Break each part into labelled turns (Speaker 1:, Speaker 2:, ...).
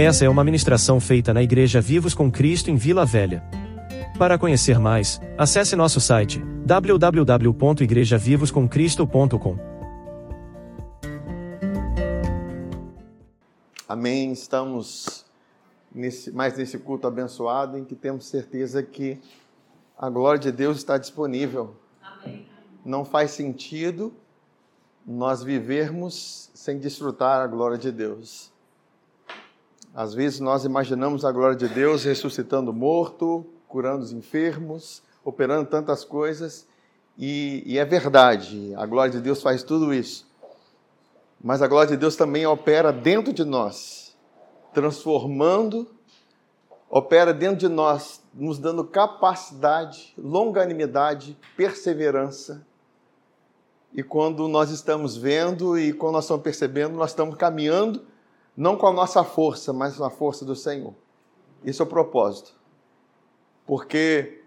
Speaker 1: Essa é uma ministração feita na Igreja Vivos com Cristo em Vila Velha. Para conhecer mais, acesse nosso site www.igrejavivoscomcristo.com.
Speaker 2: Amém. Estamos nesse, mais nesse culto abençoado em que temos certeza que a glória de Deus está disponível. Amém. Não faz sentido nós vivermos sem desfrutar a glória de Deus. Às vezes nós imaginamos a glória de Deus ressuscitando morto, curando os enfermos, operando tantas coisas, e, e, é verdade, a glória de Deus faz tudo isso. Mas a glória de Deus também opera dentro de nós, transformando, opera dentro de nós, nos dando capacidade, longanimidade, perseverança. E quando nós estamos vendo e quando nós estamos percebendo, nós estamos caminhando não com a nossa força, mas com a força do Senhor. Isso é o propósito. Porque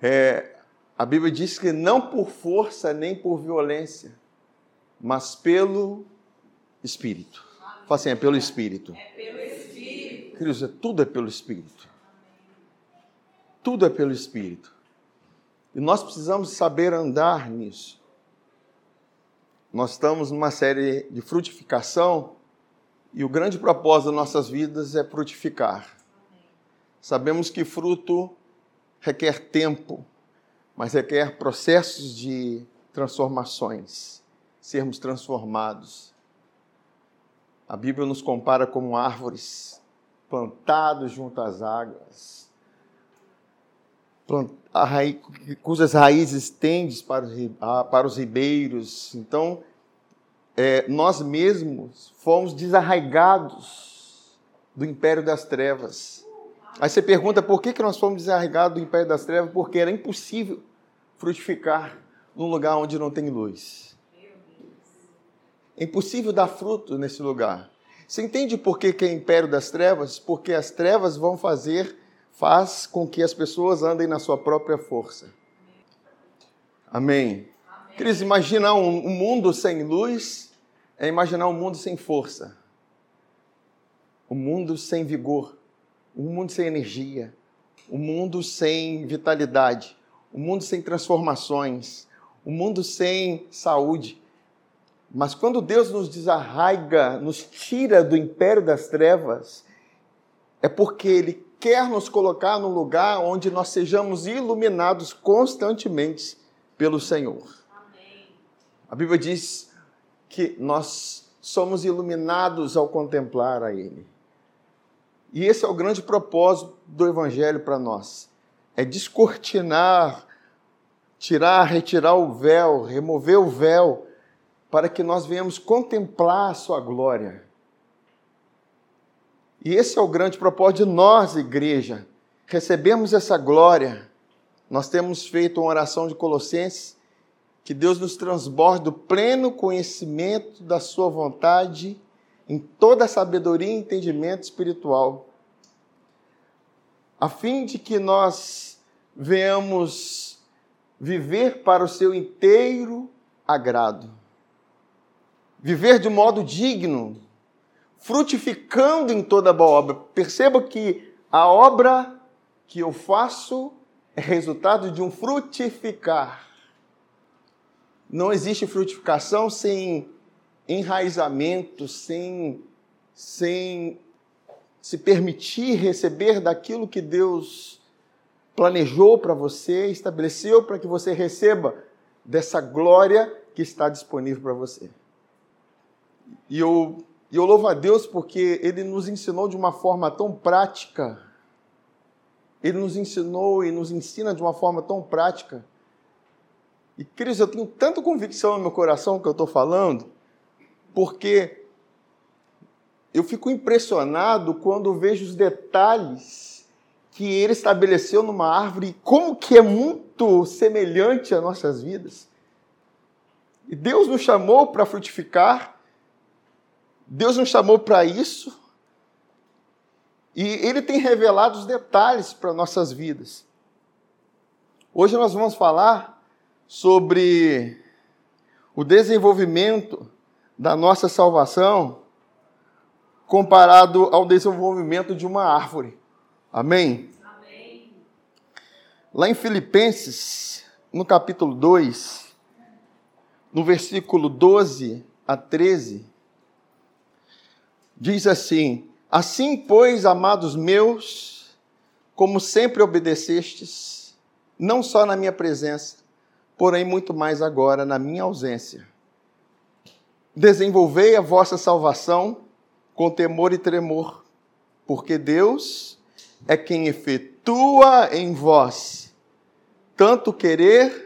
Speaker 2: é, a Bíblia diz que não por força nem por violência, mas pelo Espírito. Fala assim, é pelo Espírito. É pelo Espírito. Queridos, é tudo é pelo Espírito. Tudo é pelo Espírito. E nós precisamos saber andar nisso. Nós estamos numa série de frutificação e o grande propósito das nossas vidas é frutificar. Sabemos que fruto requer tempo, mas requer processos de transformações, sermos transformados. A Bíblia nos compara como árvores plantados junto às águas, cujas raízes tendem para os ribeiros. Então, é, nós mesmos fomos desarraigados do império das trevas. Aí você pergunta por que, que nós fomos desarraigados do império das trevas? Porque era impossível frutificar num lugar onde não tem luz. É impossível dar fruto nesse lugar. Você entende por que, que é império das trevas? Porque as trevas vão fazer, faz com que as pessoas andem na sua própria força. Amém. Queridos, imaginar um, um mundo sem luz é imaginar um mundo sem força, um mundo sem vigor, um mundo sem energia, um mundo sem vitalidade, um mundo sem transformações, um mundo sem saúde. Mas quando Deus nos desarraiga, nos tira do império das trevas, é porque Ele quer nos colocar num lugar onde nós sejamos iluminados constantemente pelo Senhor. Amém. A Bíblia diz que nós somos iluminados ao contemplar a Ele. E esse é o grande propósito do Evangelho para nós: é descortinar, tirar, retirar o véu, remover o véu, para que nós venhamos contemplar a Sua glória. E esse é o grande propósito de nós, igreja. Recebemos essa glória. Nós temos feito uma oração de Colossenses que Deus nos transborde do pleno conhecimento da Sua vontade em toda a sabedoria e entendimento espiritual, a fim de que nós venhamos viver para o Seu inteiro agrado, viver de modo digno, frutificando em toda boa obra. Perceba que a obra que eu faço é resultado de um frutificar não existe frutificação sem enraizamento, sem, sem se permitir receber daquilo que Deus planejou para você, estabeleceu para que você receba dessa glória que está disponível para você. E eu, eu louvo a Deus porque Ele nos ensinou de uma forma tão prática, Ele nos ensinou e nos ensina de uma forma tão prática e, Cris, eu tenho tanta convicção no meu coração que eu estou falando, porque eu fico impressionado quando vejo os detalhes que ele estabeleceu numa árvore, como que é muito semelhante às nossas vidas. E Deus nos chamou para frutificar, Deus nos chamou para isso, e Ele tem revelado os detalhes para nossas vidas. Hoje nós vamos falar sobre o desenvolvimento da nossa salvação comparado ao desenvolvimento de uma árvore. Amém? Amém. Lá em Filipenses, no capítulo 2, no versículo 12 a 13, diz assim: Assim, pois, amados meus, como sempre obedecestes, não só na minha presença, porém muito mais agora na minha ausência. Desenvolvei a vossa salvação com temor e tremor, porque Deus é quem efetua em vós tanto querer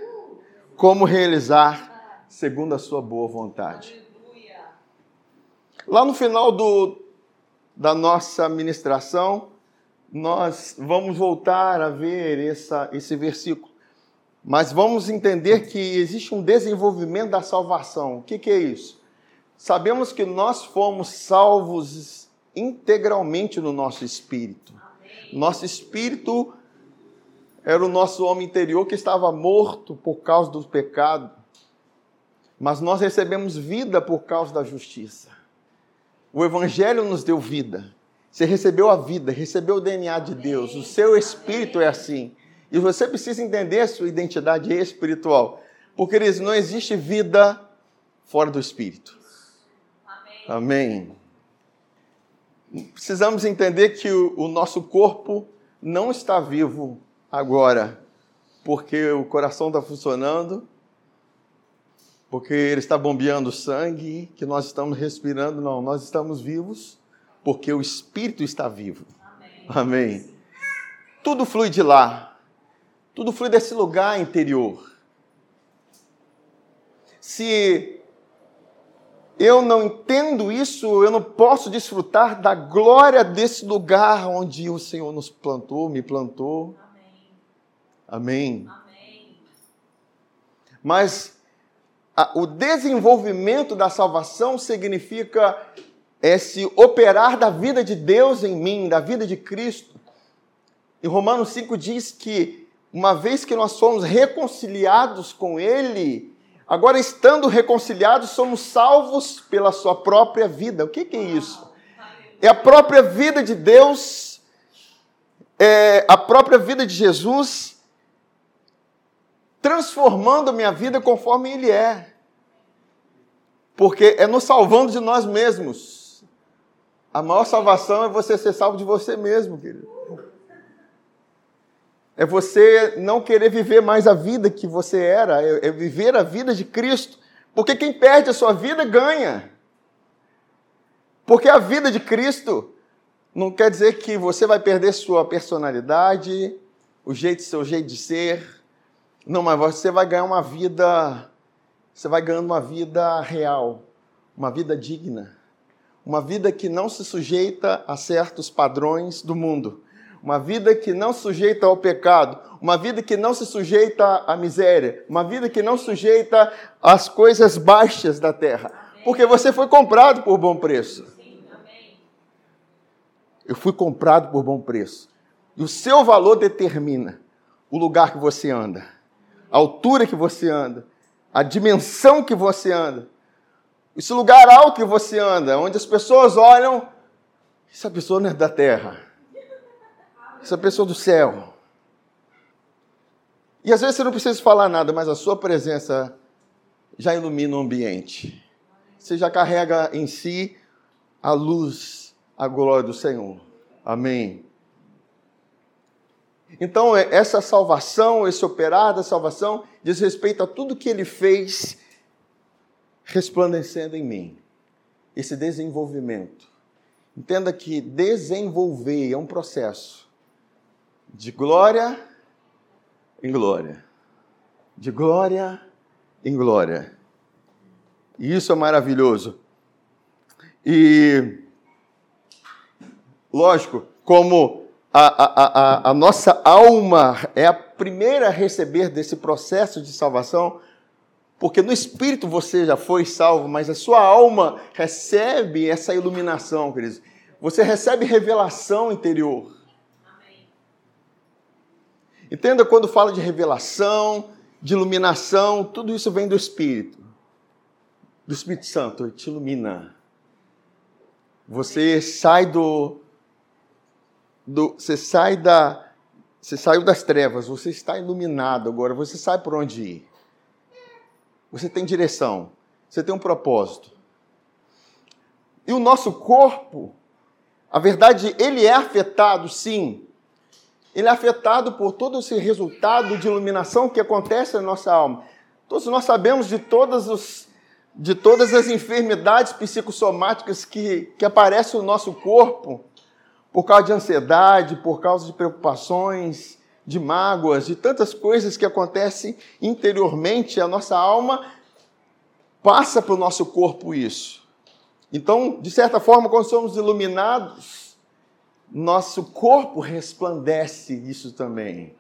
Speaker 2: como realizar, segundo a sua boa vontade. Lá no final do, da nossa ministração, nós vamos voltar a ver essa, esse versículo. Mas vamos entender que existe um desenvolvimento da salvação. O que, que é isso? Sabemos que nós fomos salvos integralmente no nosso espírito. Nosso espírito era o nosso homem interior que estava morto por causa do pecado, mas nós recebemos vida por causa da justiça. O Evangelho nos deu vida. Você recebeu a vida, recebeu o DNA de Deus, o seu espírito é assim. E você precisa entender a sua identidade espiritual, porque eles não existe vida fora do espírito. Amém. Amém. Precisamos entender que o, o nosso corpo não está vivo agora, porque o coração está funcionando, porque ele está bombeando sangue, que nós estamos respirando. Não, nós estamos vivos porque o Espírito está vivo. Amém. Amém. Tudo flui de lá, tudo flui desse lugar interior. Se eu não entendo isso, eu não posso desfrutar da glória desse lugar onde o Senhor nos plantou, me plantou. Amém. Amém. Mas a, o desenvolvimento da salvação significa esse operar da vida de Deus em mim, da vida de Cristo. Em Romanos 5 diz que uma vez que nós somos reconciliados com Ele, agora estando reconciliados, somos salvos pela Sua própria vida. O que, que é isso? É a própria vida de Deus, é a própria vida de Jesus transformando a minha vida conforme Ele é. Porque é nos salvando de nós mesmos. A maior salvação é você ser salvo de você mesmo, querido. É você não querer viver mais a vida que você era, é, é viver a vida de Cristo. Porque quem perde a sua vida ganha. Porque a vida de Cristo não quer dizer que você vai perder sua personalidade, o jeito, seu jeito de ser, não, mas você vai ganhar uma vida, você vai ganhando uma vida real, uma vida digna, uma vida que não se sujeita a certos padrões do mundo, uma vida que não sujeita ao pecado, uma vida que não se sujeita à miséria, uma vida que não sujeita às coisas baixas da terra, porque você foi comprado por bom preço. Eu fui comprado por bom preço. E o seu valor determina o lugar que você anda a altura que você anda, a dimensão que você anda, esse lugar alto que você anda, onde as pessoas olham, essa pessoa não é da terra, essa pessoa do céu. E às vezes você não precisa falar nada, mas a sua presença já ilumina o ambiente. Você já carrega em si a luz, a glória do Senhor. Amém. Então, é, essa salvação, esse operar da salvação, diz respeito a tudo que ele fez resplandecendo em mim. Esse desenvolvimento. Entenda que desenvolver é um processo de glória em glória. De glória em glória. E isso é maravilhoso. E, lógico, como a, a, a, a nossa alma é a primeira a receber desse processo de salvação, porque no espírito você já foi salvo, mas a sua alma recebe essa iluminação, queridos. Você recebe revelação interior. Entenda quando fala de revelação, de iluminação, tudo isso vem do Espírito. Do Espírito Santo, ele te ilumina. Você sai do, do você sai da você saiu das trevas, você está iluminado agora, você sabe por onde ir. Você tem direção, você tem um propósito. E o nosso corpo, a verdade, ele é afetado, sim. Ele é afetado por todo esse resultado de iluminação que acontece na nossa alma. Todos nós sabemos de todas, os, de todas as enfermidades psicossomáticas que, que aparecem no nosso corpo por causa de ansiedade, por causa de preocupações, de mágoas, de tantas coisas que acontecem interiormente, a nossa alma passa para o nosso corpo isso. Então, de certa forma, quando somos iluminados, nosso corpo resplandece isso também.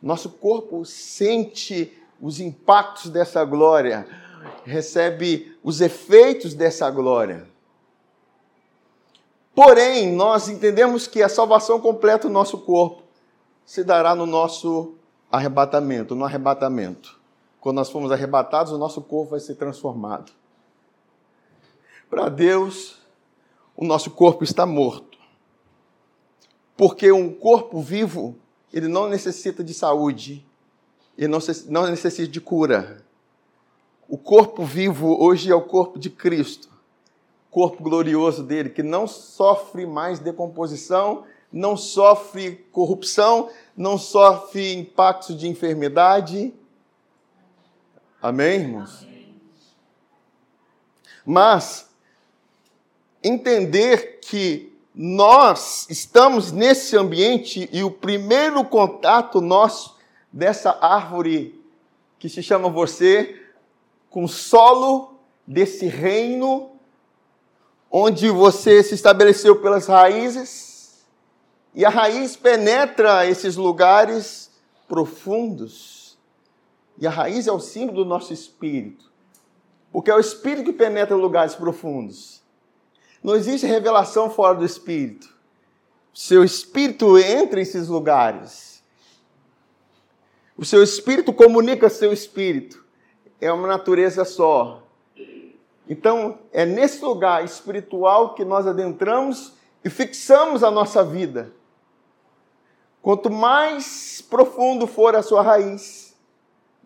Speaker 2: Nosso corpo sente os impactos dessa glória, recebe os efeitos dessa glória. Porém, nós entendemos que a salvação completa do nosso corpo se dará no nosso arrebatamento, no arrebatamento. Quando nós formos arrebatados, o nosso corpo vai ser transformado. Para Deus, o nosso corpo está morto. Porque um corpo vivo, ele não necessita de saúde, ele não necessita de cura. O corpo vivo hoje é o corpo de Cristo, corpo glorioso dele, que não sofre mais decomposição, não sofre corrupção, não sofre impactos de enfermidade. Amém, irmãos? Mas entender que nós estamos nesse ambiente e o primeiro contato nosso dessa árvore que se chama você com o solo desse reino onde você se estabeleceu pelas raízes e a raiz penetra esses lugares profundos. E a raiz é o símbolo do nosso espírito. Porque é o espírito que penetra lugares profundos. Não existe revelação fora do espírito. Seu espírito entra nesses lugares. O seu espírito comunica seu espírito. É uma natureza só. Então, é nesse lugar espiritual que nós adentramos e fixamos a nossa vida. Quanto mais profundo for a sua raiz,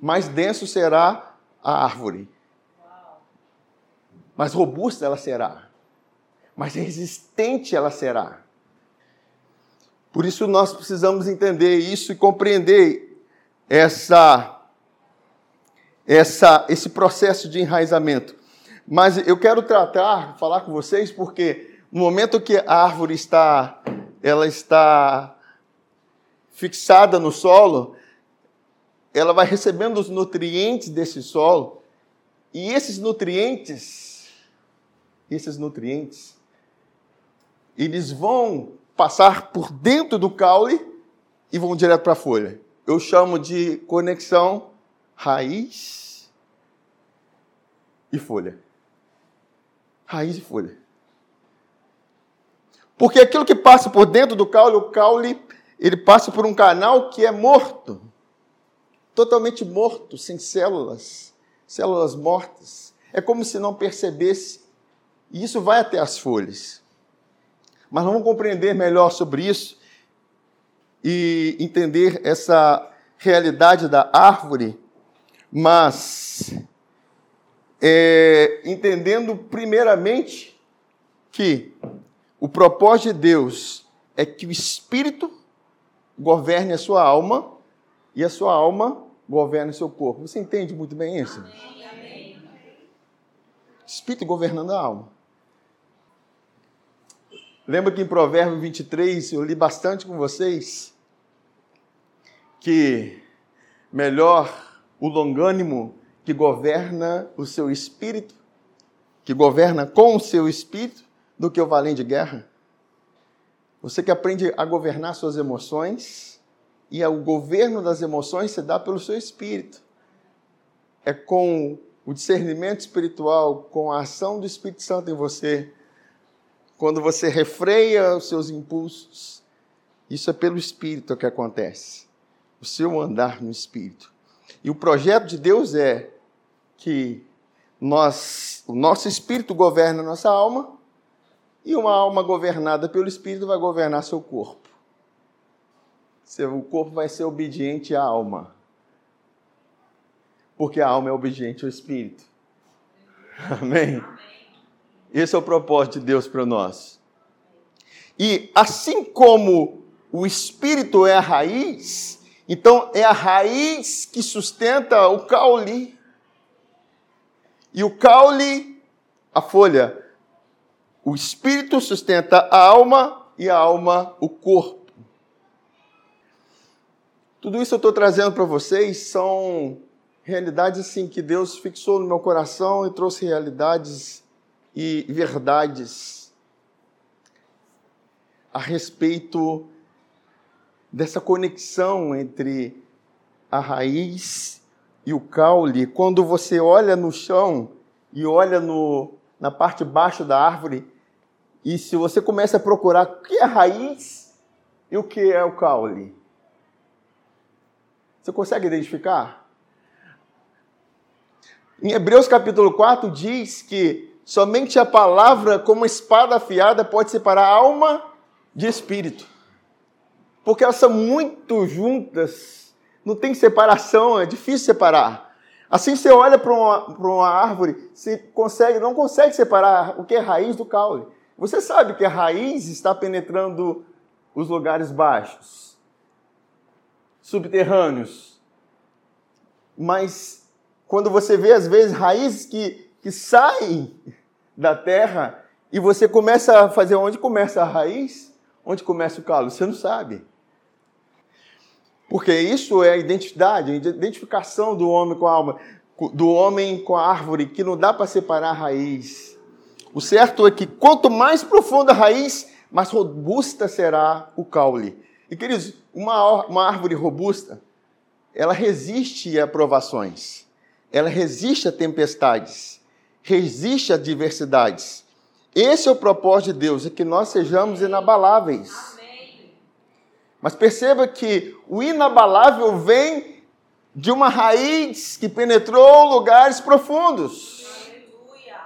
Speaker 2: mais denso será a árvore. Mais robusta ela será. Mais resistente ela será. Por isso nós precisamos entender isso e compreender essa, essa, esse processo de enraizamento. Mas eu quero tratar, falar com vocês, porque no momento que a árvore está, ela está fixada no solo, ela vai recebendo os nutrientes desse solo, e esses nutrientes, esses nutrientes, eles vão passar por dentro do caule e vão direto para a folha. Eu chamo de conexão raiz e folha. Raiz e folha. Porque aquilo que passa por dentro do caule, o caule ele passa por um canal que é morto, totalmente morto, sem células, células mortas. É como se não percebesse. E isso vai até as folhas. Mas vamos compreender melhor sobre isso e entender essa realidade da árvore, mas é, entendendo primeiramente que o propósito de Deus é que o espírito governe a sua alma e a sua alma governe o seu corpo. Você entende muito bem isso? Amém. Espírito governando a alma. Lembra que em Provérbio 23 eu li bastante com vocês que melhor o longânimo que governa o seu espírito, que governa com o seu espírito, do que o valente de guerra? Você que aprende a governar suas emoções, e o governo das emoções se dá pelo seu espírito. É com o discernimento espiritual, com a ação do Espírito Santo em você, quando você refreia os seus impulsos, isso é pelo Espírito que acontece. O seu andar no Espírito. E o projeto de Deus é que nós, o nosso Espírito governe a nossa alma E uma alma governada pelo Espírito vai governar seu corpo. O corpo vai ser obediente à alma. Porque a alma é obediente ao Espírito. Amém? Esse é o propósito de Deus para nós. E assim como o Espírito é a raiz, então é a raiz que sustenta o caule. E o caule, a folha. O Espírito sustenta a alma e a alma o corpo. Tudo isso eu estou trazendo para vocês são realidades assim que Deus fixou no meu coração e trouxe realidades e verdades a respeito dessa conexão entre a raiz e o caule. Quando você olha no chão e olha no, na parte baixa da árvore, e se você começa a procurar o que é a raiz e o que é o caule, você consegue identificar? Em Hebreus capítulo 4 diz que somente a palavra, como espada afiada, pode separar alma de espírito. Porque elas são muito juntas, não tem separação, é difícil separar. Assim você olha para uma, uma árvore, você consegue, não consegue separar o que é raiz do caule. Você sabe que a raiz está penetrando os lugares baixos, subterrâneos. Mas quando você vê, às vezes, raízes que, que saem da terra e você começa a fazer onde começa a raiz, onde começa o calo, você não sabe. Porque isso é a identidade, a identificação do homem com a alma, do homem com a árvore, que não dá para separar a raiz. O certo é que quanto mais profunda a raiz, mais robusta será o caule. E queridos, uma, uma árvore robusta, ela resiste a provações ela resiste a tempestades, resiste a adversidades. Esse é o propósito de Deus, é que nós sejamos inabaláveis. Mas perceba que o inabalável vem de uma raiz que penetrou lugares profundos. Aleluia.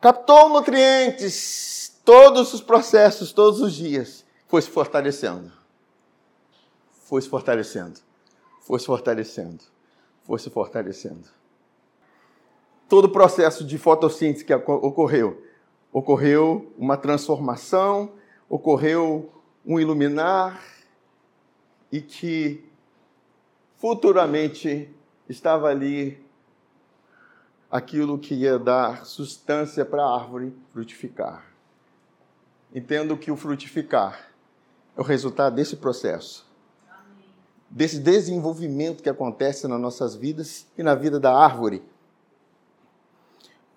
Speaker 2: Captou nutrientes, todos os processos, todos os dias, foi se fortalecendo. Foi se fortalecendo. Foi se fortalecendo foi se fortalecendo. Todo o processo de fotossíntese que ocorreu, ocorreu uma transformação, ocorreu um iluminar e que futuramente estava ali aquilo que ia dar substância para a árvore frutificar. Entendo que o frutificar é o resultado desse processo desse desenvolvimento que acontece nas nossas vidas e na vida da árvore.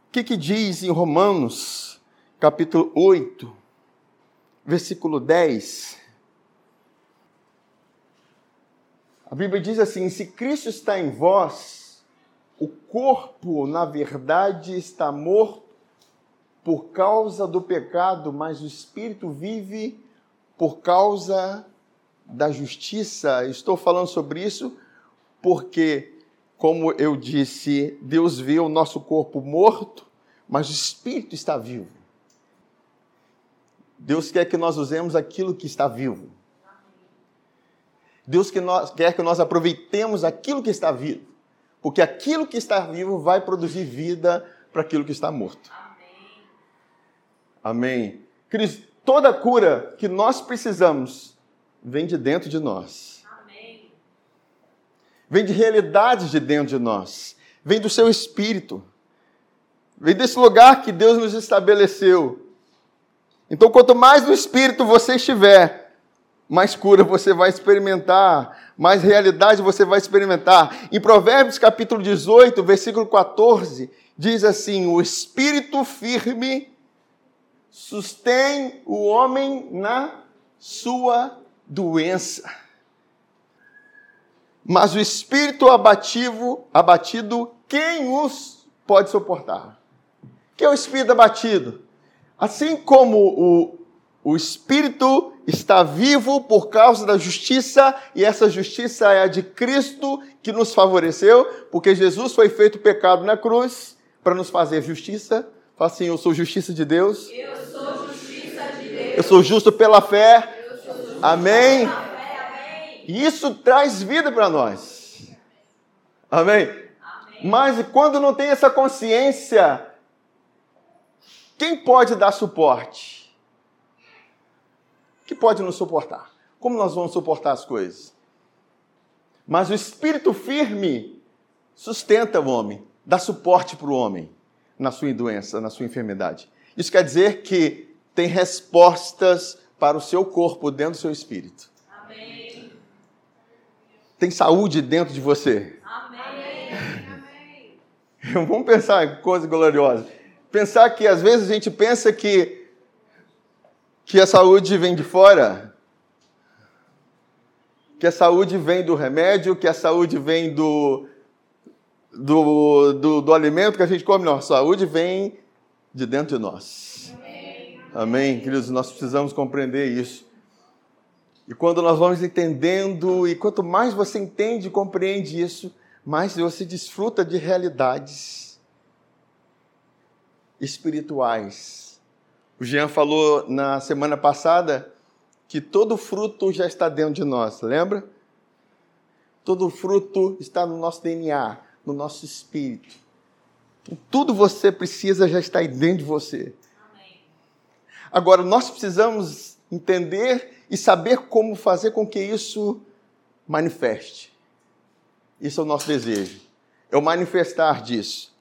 Speaker 2: O que, que diz em Romanos, capítulo 8, versículo 10? A Bíblia diz assim: se Cristo está em vós, o corpo, na verdade, está morto por causa do pecado, mas o espírito vive por causa da justiça. Estou falando sobre isso porque, como eu disse, Deus vê o nosso corpo morto, mas o espírito está vivo. Deus quer que nós usemos aquilo que está vivo. Deus que nós, quer que nós aproveitemos aquilo que está vivo. Porque aquilo que está vivo vai produzir vida para aquilo que está morto. Amém. Amém. Cris, toda cura que nós precisamos vem de dentro de nós. Vem de realidades de dentro de nós. Vem do seu espírito. Vem desse lugar que Deus nos estabeleceu. Então, quanto mais no espírito você estiver, mais cura você vai experimentar, mais realidade você vai experimentar. Em Provérbios capítulo 18, versículo 14, diz assim: O espírito firme sustém o homem na sua doença. Mas o espírito abativo, abatido, quem os pode suportar? Que é o espírito abatido? Assim como o, o espírito está vivo por causa da justiça, e essa justiça é a de Cristo que nos favoreceu, porque Jesus foi feito pecado na cruz para nos fazer justiça, Fala assim, eu sou justiça de Deus.
Speaker 3: Eu sou justiça de Deus.
Speaker 2: Eu sou justo pela fé. Amém. E isso traz vida para nós. Amém?
Speaker 3: Amém.
Speaker 2: Mas quando não tem essa consciência, quem pode dar suporte? Que pode nos suportar? Como nós vamos suportar as coisas? Mas o espírito firme sustenta o homem, dá suporte para o homem na sua doença, na sua enfermidade. Isso quer dizer que tem respostas para o seu corpo dentro do seu espírito.
Speaker 3: Amém.
Speaker 2: Tem saúde dentro de você.
Speaker 3: Amém.
Speaker 2: Vamos pensar em coisa gloriosa. Pensar que às vezes a gente pensa que que a saúde vem de fora, que a saúde vem do remédio, que a saúde vem do do, do, do alimento que a gente come. Não, a saúde vem de dentro de nós. Amém, queridos? Nós precisamos compreender isso. E quando nós vamos entendendo, e quanto mais você entende e compreende isso, mais você desfruta de realidades espirituais. O Jean falou na semana passada que todo fruto já está dentro de nós, lembra? Todo fruto está no nosso DNA, no nosso espírito. Então, tudo você precisa já está aí dentro de você. Agora, nós precisamos entender e saber como fazer com que isso manifeste. Isso é o nosso desejo. É o manifestar disso.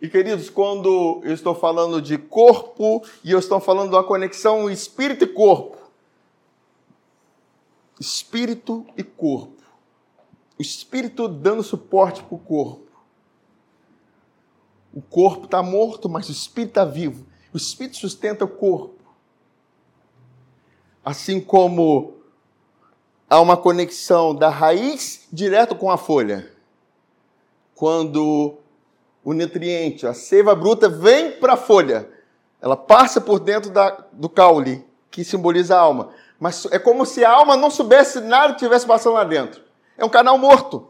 Speaker 2: E queridos, quando eu estou falando de corpo e eu estou falando uma conexão espírito e corpo, espírito e corpo, o espírito dando suporte para o corpo. O corpo está morto, mas o espírito está vivo. O espírito sustenta o corpo. Assim como há uma conexão da raiz direto com a folha. Quando o nutriente, a seiva bruta, vem para a folha, ela passa por dentro da, do caule, que simboliza a alma. Mas é como se a alma não soubesse nada que estivesse passando lá dentro. É um canal morto.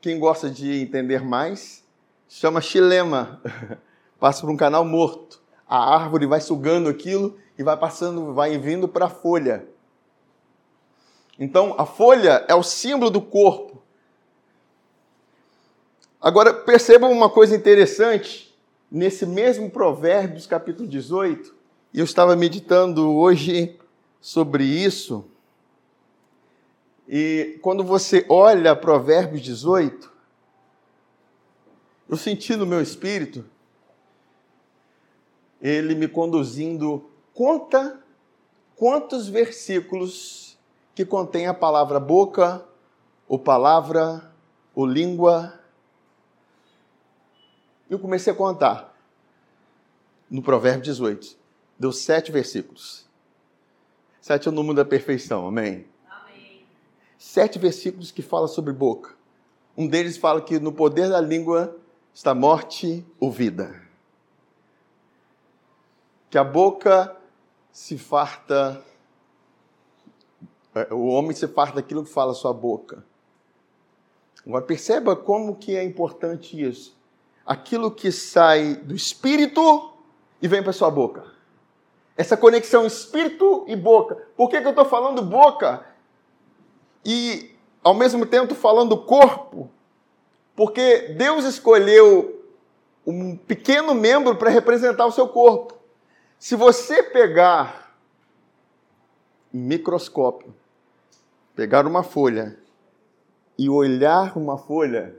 Speaker 2: Quem gosta de entender mais, chama xilema. Passa por um canal morto. A árvore vai sugando aquilo e vai passando, vai vindo para a folha. Então, a folha é o símbolo do corpo. Agora, percebam uma coisa interessante. Nesse mesmo Provérbios, capítulo 18, e eu estava meditando hoje sobre isso. E quando você olha Provérbios 18, eu senti no meu espírito ele me conduzindo. Conta quantos versículos que contém a palavra boca, ou palavra, ou língua. Eu comecei a contar no Provérbio 18. Deu sete versículos. Sete é o número da perfeição, amém?
Speaker 3: Amém.
Speaker 2: Sete versículos que falam sobre boca. Um deles fala que no poder da língua está morte ou vida. Que a boca se farta, é, o homem se farta daquilo que fala a sua boca. Agora perceba como que é importante isso. Aquilo que sai do espírito e vem para sua boca. Essa conexão espírito e boca. Por que, que eu estou falando boca? E ao mesmo tempo falando corpo? Porque Deus escolheu um pequeno membro para representar o seu corpo. Se você pegar um microscópio, pegar uma folha e olhar uma folha,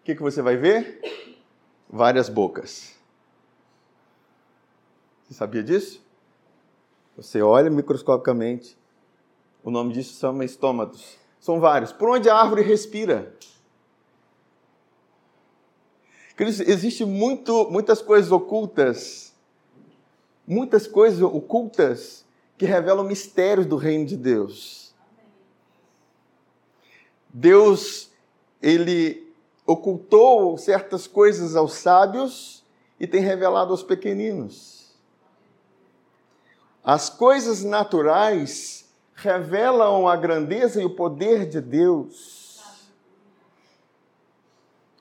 Speaker 2: o que, que você vai ver? Várias bocas. Você sabia disso? Você olha microscopicamente, o nome disso são estômatos. São vários. Por onde a árvore respira? Existem muito, muitas coisas ocultas, muitas coisas ocultas que revelam mistérios do reino de Deus. Deus, ele ocultou certas coisas aos sábios e tem revelado aos pequeninos. As coisas naturais revelam a grandeza e o poder de Deus.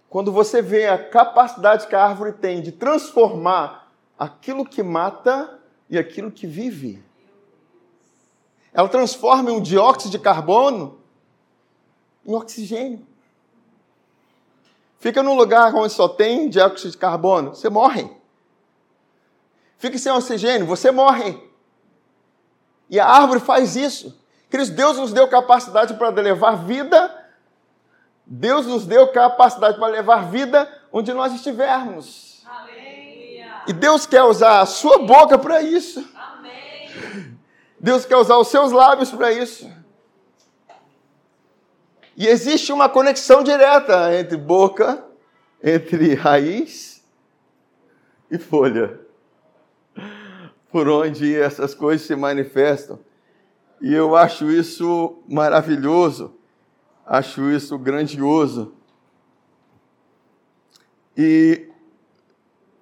Speaker 2: quando você vê a capacidade que a árvore tem de transformar aquilo que mata e aquilo que vive. Ela transforma um dióxido de carbono em oxigênio. Fica num lugar onde só tem dióxido de carbono, você morre. Fica sem oxigênio, você morre. E a árvore faz isso. Queridos, Deus nos deu capacidade para levar vida. Deus nos deu capacidade para levar vida onde nós estivermos. E Deus quer usar a sua boca para isso.
Speaker 3: Amém.
Speaker 2: Deus quer usar os seus lábios para isso. E existe uma conexão direta entre boca, entre raiz e folha, por onde essas coisas se manifestam. E eu acho isso maravilhoso, acho isso grandioso. E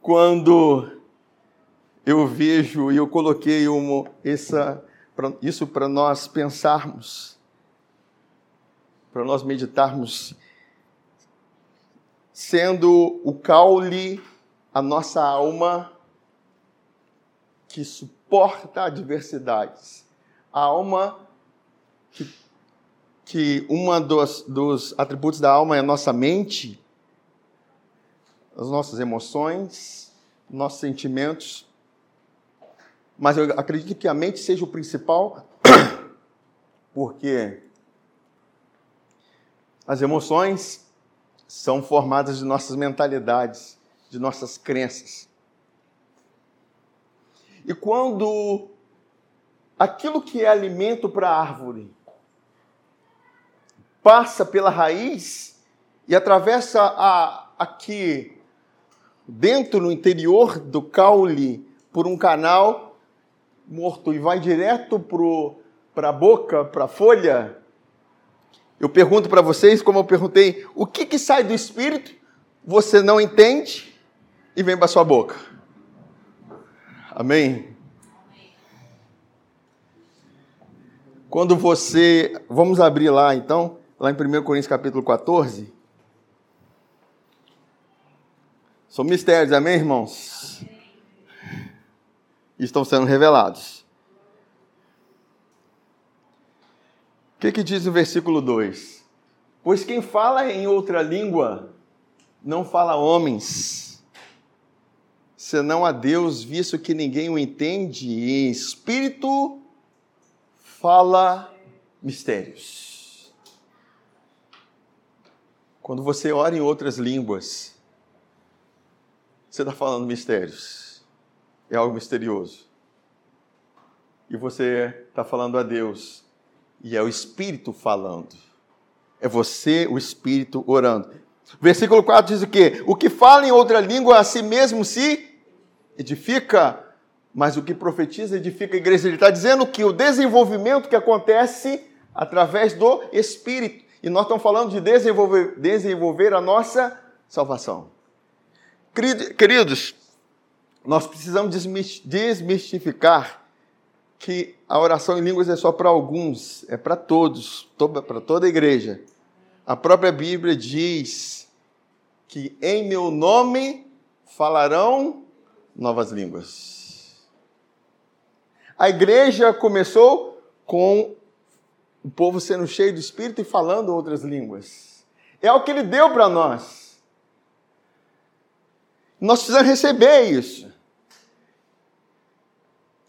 Speaker 2: quando eu vejo e eu coloquei uma, essa, isso para nós pensarmos, para nós meditarmos, sendo o caule a nossa alma que suporta adversidades, a alma que, que uma dos, dos atributos da alma é a nossa mente, as nossas emoções, nossos sentimentos, mas eu acredito que a mente seja o principal, porque as emoções são formadas de nossas mentalidades, de nossas crenças. E quando aquilo que é alimento para a árvore passa pela raiz e atravessa a, aqui dentro no interior do caule por um canal morto e vai direto para a boca, para a folha, eu pergunto para vocês, como eu perguntei, o que, que sai do espírito, você não entende e vem para sua boca. Amém? Quando você. Vamos abrir lá então, lá em 1 Coríntios capítulo 14. São mistérios, amém, irmãos? Estão sendo revelados. O que, que diz o versículo 2? Pois quem fala em outra língua não fala homens, senão a Deus, visto que ninguém o entende, e em espírito fala mistérios. Quando você ora em outras línguas, você está falando mistérios. É algo misterioso. E você está falando a Deus e é o Espírito falando. É você, o Espírito, orando. Versículo 4 diz o quê? O que fala em outra língua a si mesmo se edifica, mas o que profetiza edifica a igreja. Ele está dizendo que o desenvolvimento que acontece através do Espírito. E nós estamos falando de desenvolver, desenvolver a nossa salvação. Queridos, nós precisamos desmistificar que a oração em línguas é só para alguns, é para todos, para toda a igreja. A própria Bíblia diz que em meu nome falarão novas línguas. A igreja começou com o povo sendo cheio do Espírito e falando outras línguas. É o que ele deu para nós. Nós precisamos receber isso.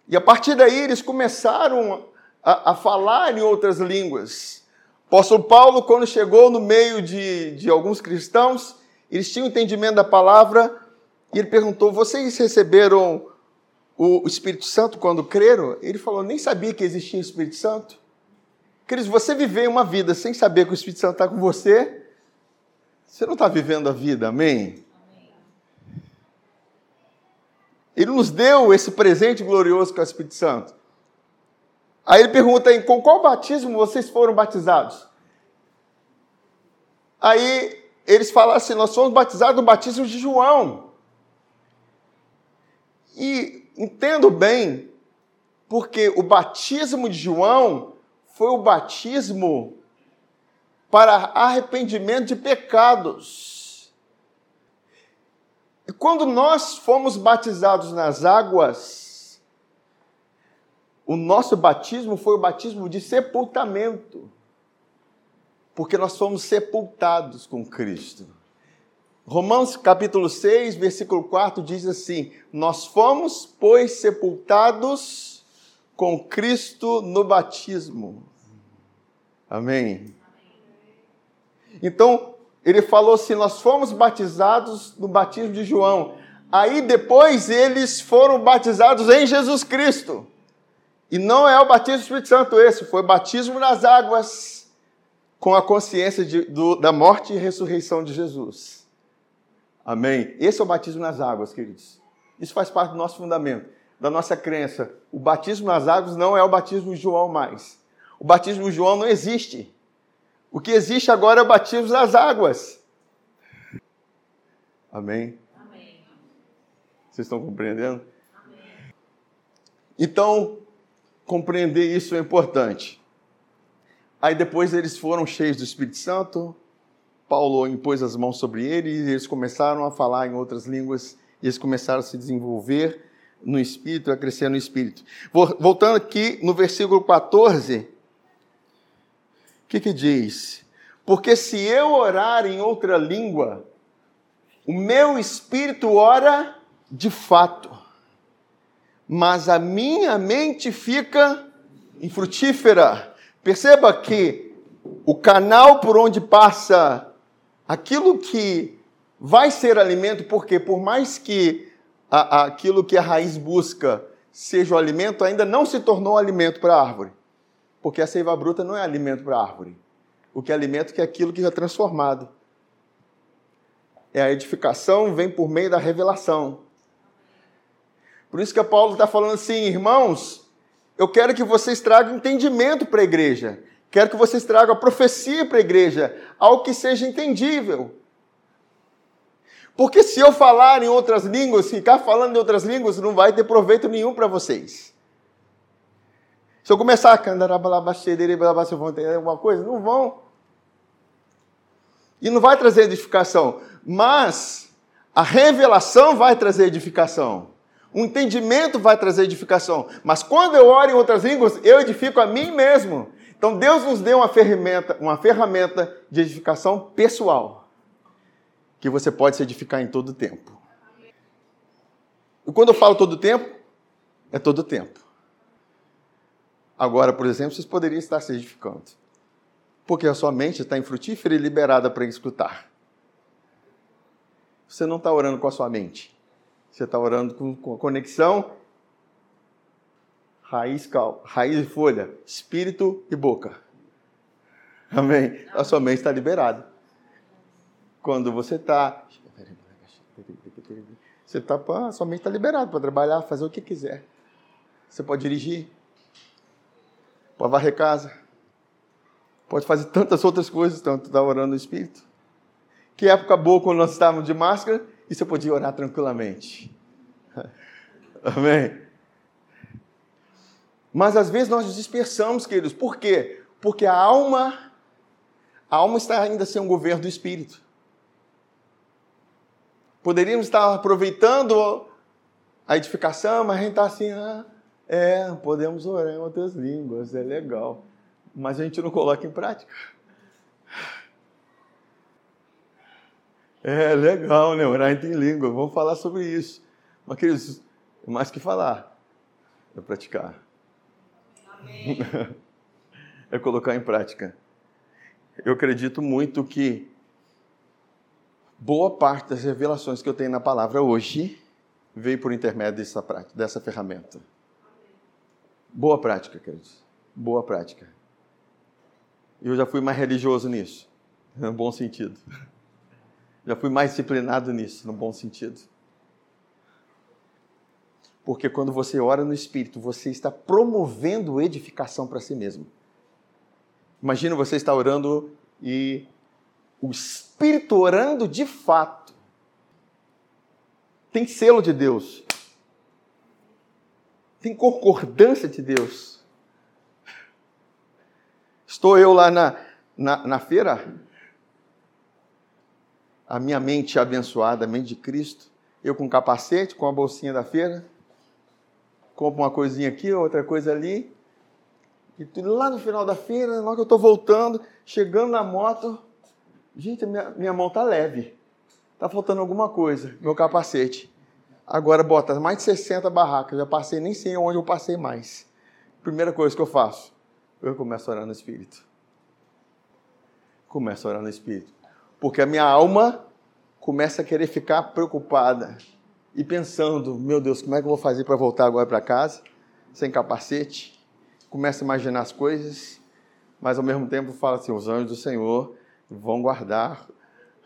Speaker 2: E a partir daí eles começaram a, a falar em outras línguas. O apóstolo Paulo, quando chegou no meio de, de alguns cristãos, eles tinham entendimento da palavra, e ele perguntou: Vocês receberam o Espírito Santo quando creram? Ele falou: Nem sabia que existia o Espírito Santo. Queridos, você viver uma vida sem saber que o Espírito Santo está com você, você não está vivendo a vida, amém? Ele nos deu esse presente glorioso que é o Espírito Santo. Aí ele pergunta aí, com qual batismo vocês foram batizados? Aí eles falam assim, nós fomos batizados no batismo de João. E entendo bem, porque o batismo de João foi o batismo para arrependimento de pecados. Quando nós fomos batizados nas águas, o nosso batismo foi o batismo de sepultamento. Porque nós fomos sepultados com Cristo. Romanos capítulo 6, versículo 4 diz assim: Nós fomos, pois, sepultados com Cristo no batismo. Amém. Então, ele falou assim: Nós fomos batizados no batismo de João. Aí depois eles foram batizados em Jesus Cristo. E não é o batismo do Espírito Santo esse, foi batismo nas águas com a consciência de, do, da morte e ressurreição de Jesus. Amém? Esse é o batismo nas águas, queridos. Isso faz parte do nosso fundamento, da nossa crença. O batismo nas águas não é o batismo de João mais. O batismo de João não existe. O que existe agora é o batismo nas águas. Amém?
Speaker 3: Amém.
Speaker 2: Vocês estão compreendendo? Amém. Então, compreender isso é importante. Aí depois eles foram cheios do Espírito Santo, Paulo impôs as mãos sobre eles e eles começaram a falar em outras línguas e eles começaram a se desenvolver no Espírito, a crescer no Espírito. Voltando aqui no versículo 14, o que, que diz? Porque se eu orar em outra língua, o meu espírito ora de fato, mas a minha mente fica infrutífera. Perceba que o canal por onde passa aquilo que vai ser alimento, porque por mais que a, a, aquilo que a raiz busca seja o alimento, ainda não se tornou alimento para a árvore. Porque a seiva bruta não é alimento para a árvore. O que é alimento que é aquilo que é transformado. É a edificação, vem por meio da revelação. Por isso que Paulo está falando assim, irmãos, eu quero que vocês tragam entendimento para a igreja. Quero que vocês tragam a profecia para a igreja, algo que seja entendível. Porque se eu falar em outras línguas, ficar falando em outras línguas, não vai ter proveito nenhum para vocês. Se eu começar a cantar vão ter alguma coisa? Não vão. E não vai trazer edificação. Mas a revelação vai trazer edificação. O entendimento vai trazer edificação. Mas quando eu oro em outras línguas, eu edifico a mim mesmo. Então Deus nos deu uma ferramenta, uma ferramenta de edificação pessoal. Que você pode se edificar em todo tempo. E quando eu falo todo tempo, é todo tempo. Agora, por exemplo, vocês poderiam estar se edificando. Porque a sua mente está infrutífera e liberada para escutar. Você não está orando com a sua mente. Você está orando com, com a conexão raiz, cal, raiz e folha, espírito e boca. Amém? A sua mente está liberada. Quando você está. Você está. A sua mente está liberada para trabalhar, fazer o que quiser. Você pode dirigir, pode varrer casa, pode fazer tantas outras coisas, tanto está orando no Espírito. Que época boa quando nós estávamos de máscara e você podia orar tranquilamente. Amém? Mas às vezes nós nos dispersamos, queridos. Por quê? Porque a alma, a alma está ainda sem um governo do Espírito. Poderíamos estar aproveitando a edificação, mas a gente está assim, ah, é, podemos orar em outras línguas, é legal. Mas a gente não coloca em prática. É legal, né? Orar em língua. Vamos falar sobre isso. Mas, queridos, mais que falar, é praticar. Amém. é colocar em prática. Eu acredito muito que boa parte das revelações que eu tenho na palavra hoje veio por intermédio dessa, prática, dessa ferramenta. Boa prática, queridos. Boa prática. Eu já fui mais religioso nisso, no bom sentido. Já fui mais disciplinado nisso, no bom sentido. Porque quando você ora no Espírito, você está promovendo edificação para si mesmo. Imagina você estar orando e o Espírito orando de fato. Tem selo de Deus tem concordância de Deus. Estou eu lá na, na, na feira, a minha mente abençoada, a mente de Cristo, eu com capacete, com a bolsinha da feira, compro uma coisinha aqui, outra coisa ali. E lá no final da feira, hora que eu estou voltando, chegando na moto, gente, minha, minha mão tá leve. Tá faltando alguma coisa, meu capacete. Agora bota mais de 60 barracas, já passei, nem sei onde eu passei mais. Primeira coisa que eu faço, eu começo a orar no Espírito. Começo a orar no Espírito. Porque a minha alma começa a querer ficar preocupada e pensando: meu Deus, como é que eu vou fazer para voltar agora para casa? Sem capacete. Começa a imaginar as coisas, mas ao mesmo tempo fala assim: os anjos do Senhor vão guardar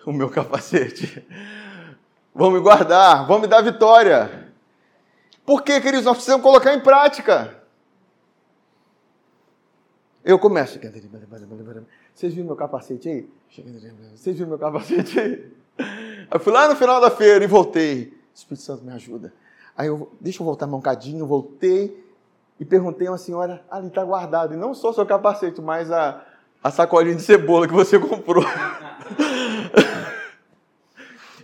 Speaker 2: o meu capacete. Vão me guardar, vão me dar vitória. Por quê, queridos? Nós precisamos colocar em prática. Eu começo. Vocês viram meu capacete aí? Vocês viram meu capacete aí? Eu fui lá no final da feira e voltei. Espírito Santo me ajuda. Aí eu, deixa eu voltar um bocadinho, voltei e perguntei a uma senhora, ali está guardado. E não só o seu capacete, mas a, a sacolinha de cebola que você comprou.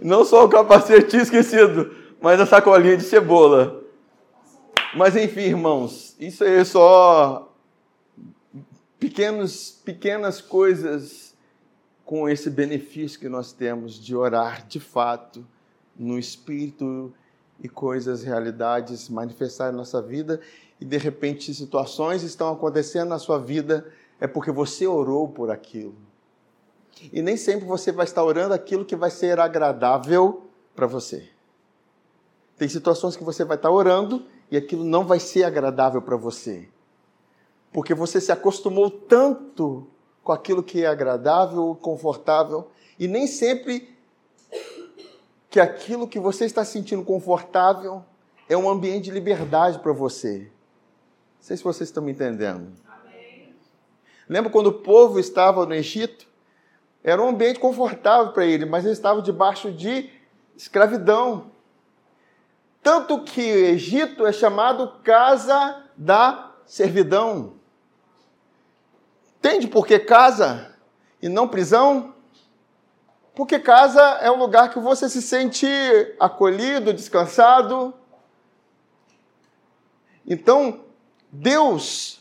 Speaker 2: não só o capacete tinha esquecido, mas a sacolinha de cebola. Mas enfim, irmãos, isso aí é só pequenos, pequenas coisas com esse benefício que nós temos de orar de fato no espírito e coisas, realidades manifestar em nossa vida e de repente situações estão acontecendo na sua vida é porque você orou por aquilo. E nem sempre você vai estar orando aquilo que vai ser agradável para você. Tem situações que você vai estar orando e aquilo não vai ser agradável para você. Porque você se acostumou tanto com aquilo que é agradável, confortável, e nem sempre que aquilo que você está sentindo confortável é um ambiente de liberdade para você. Não sei se vocês estão me entendendo. Amém. Lembra quando o povo estava no Egito? Era um ambiente confortável para ele, mas eles estavam debaixo de escravidão. Tanto que o Egito é chamado casa da servidão. Entende por que casa e não prisão? Porque casa é um lugar que você se sente acolhido, descansado. Então, Deus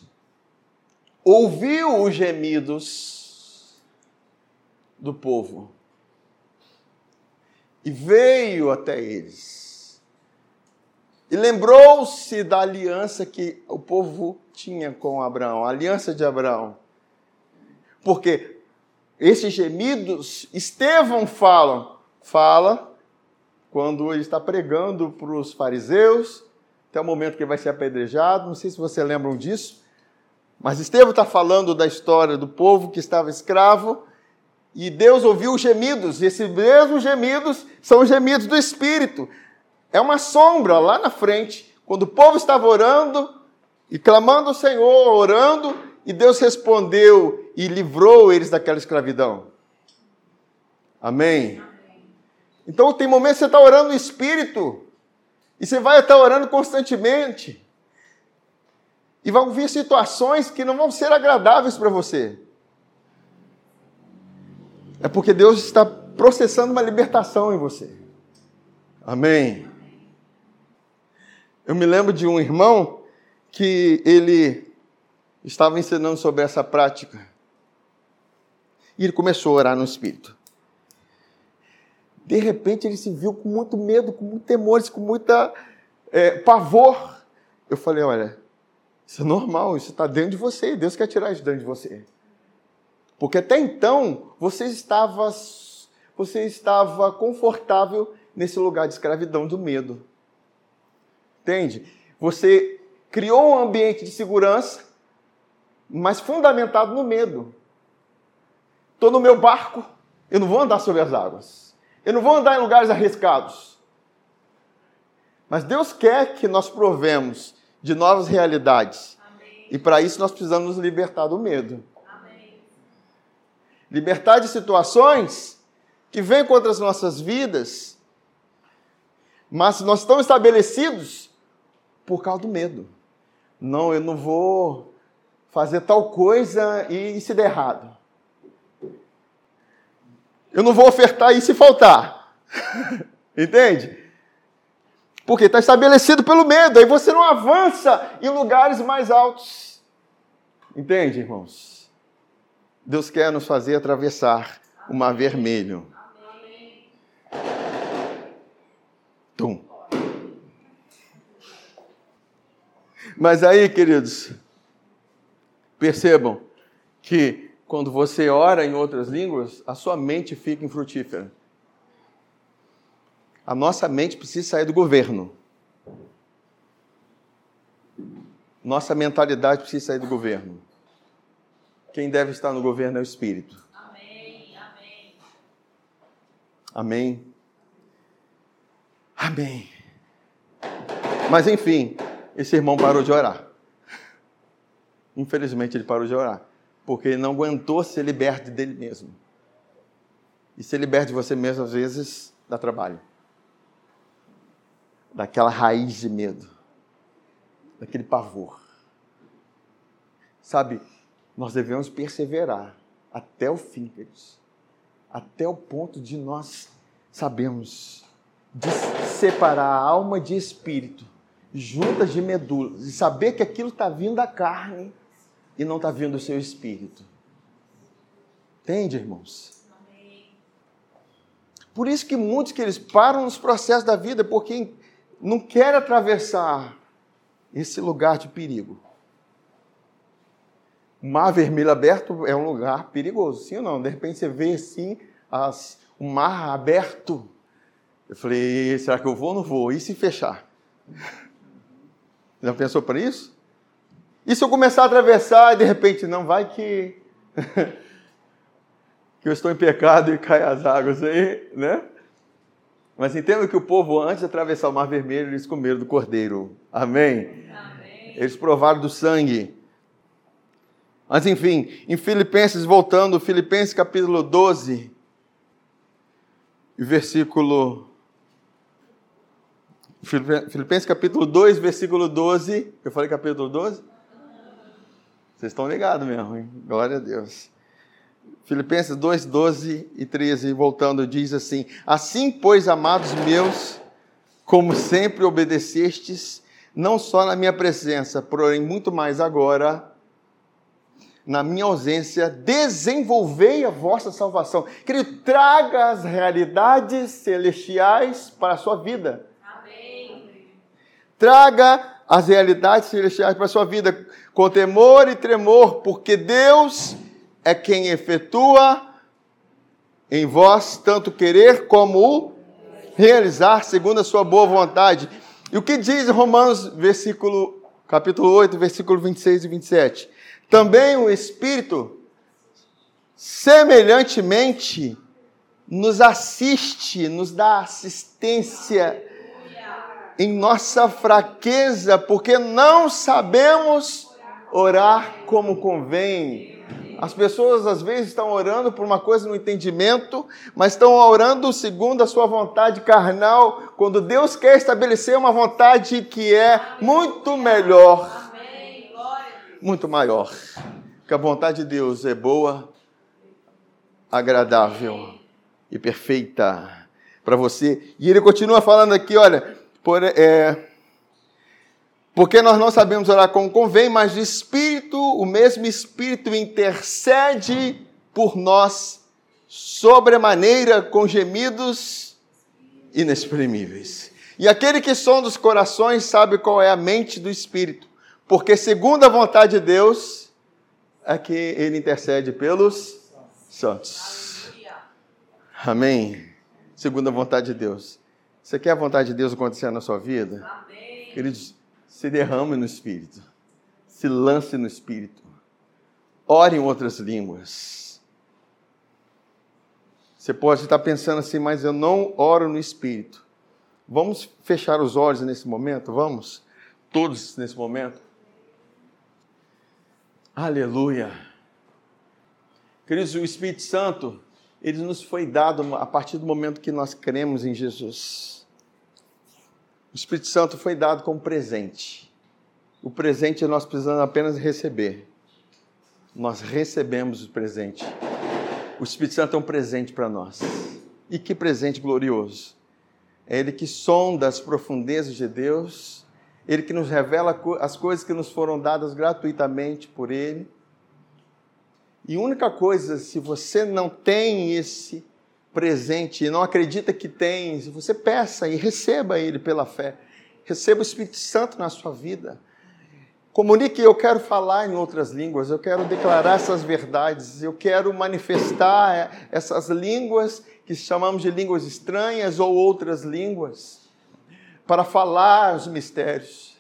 Speaker 2: ouviu os gemidos do povo e veio até eles. E lembrou-se da aliança que o povo tinha com Abraão, a aliança de Abraão. Porque esses gemidos, Estevão fala, fala quando ele está pregando para os fariseus, até o momento que ele vai ser apedrejado, não sei se vocês lembram disso, mas Estevão está falando da história do povo que estava escravo, e Deus ouviu os gemidos, e esses mesmos gemidos são os gemidos do Espírito. É uma sombra lá na frente, quando o povo estava orando e clamando ao Senhor, orando, e Deus respondeu e livrou eles daquela escravidão. Amém? Então tem momentos que você está orando no Espírito. E você vai estar orando constantemente. E vão vir situações que não vão ser agradáveis para você. É porque Deus está processando uma libertação em você. Amém. Eu me lembro de um irmão que ele estava ensinando sobre essa prática. E ele começou a orar no Espírito. De repente ele se viu com muito medo, com muito temor, com muita é, pavor. Eu falei: olha, isso é normal, isso está dentro de você, Deus quer tirar isso dentro de você. Porque até então você estava, você estava confortável nesse lugar de escravidão do medo. Entende? Você criou um ambiente de segurança mas fundamentado no medo. Estou no meu barco, eu não vou andar sobre as águas. Eu não vou andar em lugares arriscados. Mas Deus quer que nós provemos de novas realidades. Amém. E para isso nós precisamos nos libertar do medo. Libertar de situações que vêm contra as nossas vidas, mas nós estamos estabelecidos por causa do medo. Não, eu não vou fazer tal coisa e, se der errado. Eu não vou ofertar e se faltar. Entende? Porque está estabelecido pelo medo. Aí você não avança em lugares mais altos. Entende, irmãos? Deus quer nos fazer atravessar o mar vermelho. Tum. Mas aí, queridos, percebam que quando você ora em outras línguas, a sua mente fica infrutífera. A nossa mente precisa sair do governo. Nossa mentalidade precisa sair do governo. Quem deve estar no governo é o Espírito.
Speaker 3: Amém. Amém.
Speaker 2: Amém. Amém. Mas enfim, esse irmão parou de orar. Infelizmente ele parou de orar, porque ele não aguentou ser liberto dele mesmo. E ser liberto de você mesmo às vezes dá trabalho. Daquela raiz de medo, daquele pavor. Sabe, nós devemos perseverar até o fim, queridos. Até o ponto de nós sabemos separar a alma de espírito, juntas de medulas, e saber que aquilo está vindo da carne e não está vindo do seu espírito. Entende, irmãos? Por isso que muitos que eles param nos processos da vida, porque não querem atravessar esse lugar de perigo. Mar vermelho aberto é um lugar perigoso, sim ou não? De repente você vê assim as, o mar aberto. Eu falei, será que eu vou ou não vou? E se fechar? Já pensou para isso? E se eu começar a atravessar e de repente não vai que que eu estou em pecado e cai as águas aí, né? Mas entenda que o povo antes de atravessar o Mar Vermelho eles comeram do cordeiro. Amém.
Speaker 3: Amém.
Speaker 2: Eles provaram do sangue. Mas enfim, em Filipenses, voltando, Filipenses capítulo 12, e versículo. Filipenses capítulo 2, versículo 12. Eu falei capítulo 12? Vocês estão ligados mesmo, hein? Glória a Deus. Filipenses 2, 12 e 13, voltando, diz assim: Assim, pois, amados meus, como sempre obedecestes, não só na minha presença, porém muito mais agora, na minha ausência, desenvolvei a vossa salvação. Querido, traga as realidades celestiais para a sua vida.
Speaker 3: Amém.
Speaker 2: Traga as realidades celestiais para a sua vida com temor e tremor, porque Deus é quem efetua em vós tanto querer como o realizar segundo a sua boa vontade. E o que diz Romanos, versículo, capítulo 8, versículo 26 e 27? Também o Espírito, semelhantemente, nos assiste, nos dá assistência em nossa fraqueza, porque não sabemos orar como convém. As pessoas às vezes estão orando por uma coisa no entendimento, mas estão orando segundo a sua vontade carnal, quando Deus quer estabelecer uma vontade que é muito melhor,
Speaker 3: Amém. Glória a Deus.
Speaker 2: Muito maior. Que a vontade de Deus é boa, agradável e perfeita para você. E ele continua falando aqui, olha, por, é, porque nós não sabemos orar como convém, mas o Espírito, o mesmo Espírito intercede por nós sobremaneira com gemidos inexprimíveis. E aquele que sonda os corações sabe qual é a mente do Espírito, porque segundo a vontade de Deus é que ele intercede pelos santos. Amém. Segundo a vontade de Deus. Você quer a vontade de Deus acontecer na sua vida?
Speaker 3: Amém.
Speaker 2: Queridos, se derrame no Espírito. Se lance no Espírito. Ore em outras línguas. Você pode estar pensando assim, mas eu não oro no Espírito. Vamos fechar os olhos nesse momento? Vamos? Todos nesse momento? Aleluia. Queridos, o Espírito Santo, ele nos foi dado a partir do momento que nós cremos em Jesus. O Espírito Santo foi dado como presente. O presente nós precisamos apenas receber. Nós recebemos o presente. O Espírito Santo é um presente para nós. E que presente glorioso. É Ele que sonda as profundezas de Deus, Ele que nos revela as coisas que nos foram dadas gratuitamente por Ele. E única coisa, se você não tem esse presente e não acredita que tem, você peça e receba ele pela fé. Receba o Espírito Santo na sua vida. Comunique, eu quero falar em outras línguas, eu quero declarar essas verdades, eu quero manifestar essas línguas que chamamos de línguas estranhas ou outras línguas, para falar os mistérios,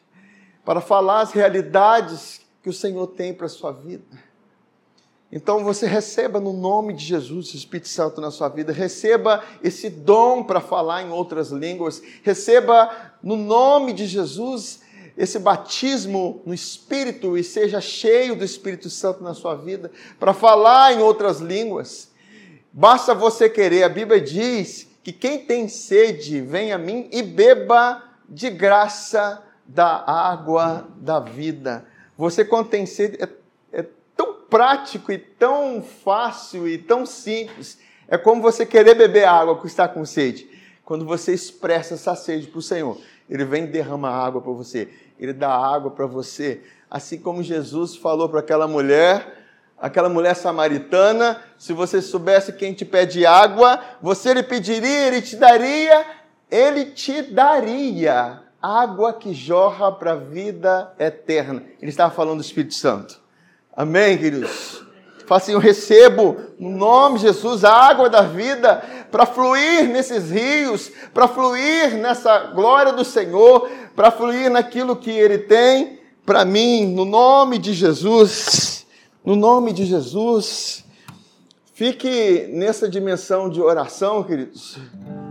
Speaker 2: para falar as realidades que o Senhor tem para a sua vida. Então você receba no nome de Jesus o Espírito Santo na sua vida, receba esse dom para falar em outras línguas, receba no nome de Jesus esse batismo no Espírito e seja cheio do Espírito Santo na sua vida para falar em outras línguas. Basta você querer, a Bíblia diz que quem tem sede, vem a mim e beba de graça da água da vida. Você, quando tem sede, é prático e tão fácil e tão simples. É como você querer beber água que está com sede. Quando você expressa essa sede para o Senhor, Ele vem derramar água para você. Ele dá água para você. Assim como Jesus falou para aquela mulher, aquela mulher samaritana, se você soubesse quem te pede água, você lhe pediria, ele te daria, ele te daria água que jorra para a vida eterna. Ele estava falando do Espírito Santo. Amém, queridos? Fala assim: eu recebo, no nome de Jesus, a água da vida para fluir nesses rios, para fluir nessa glória do Senhor, para fluir naquilo que Ele tem para mim, no nome de Jesus. No nome de Jesus. Fique nessa dimensão de oração, queridos.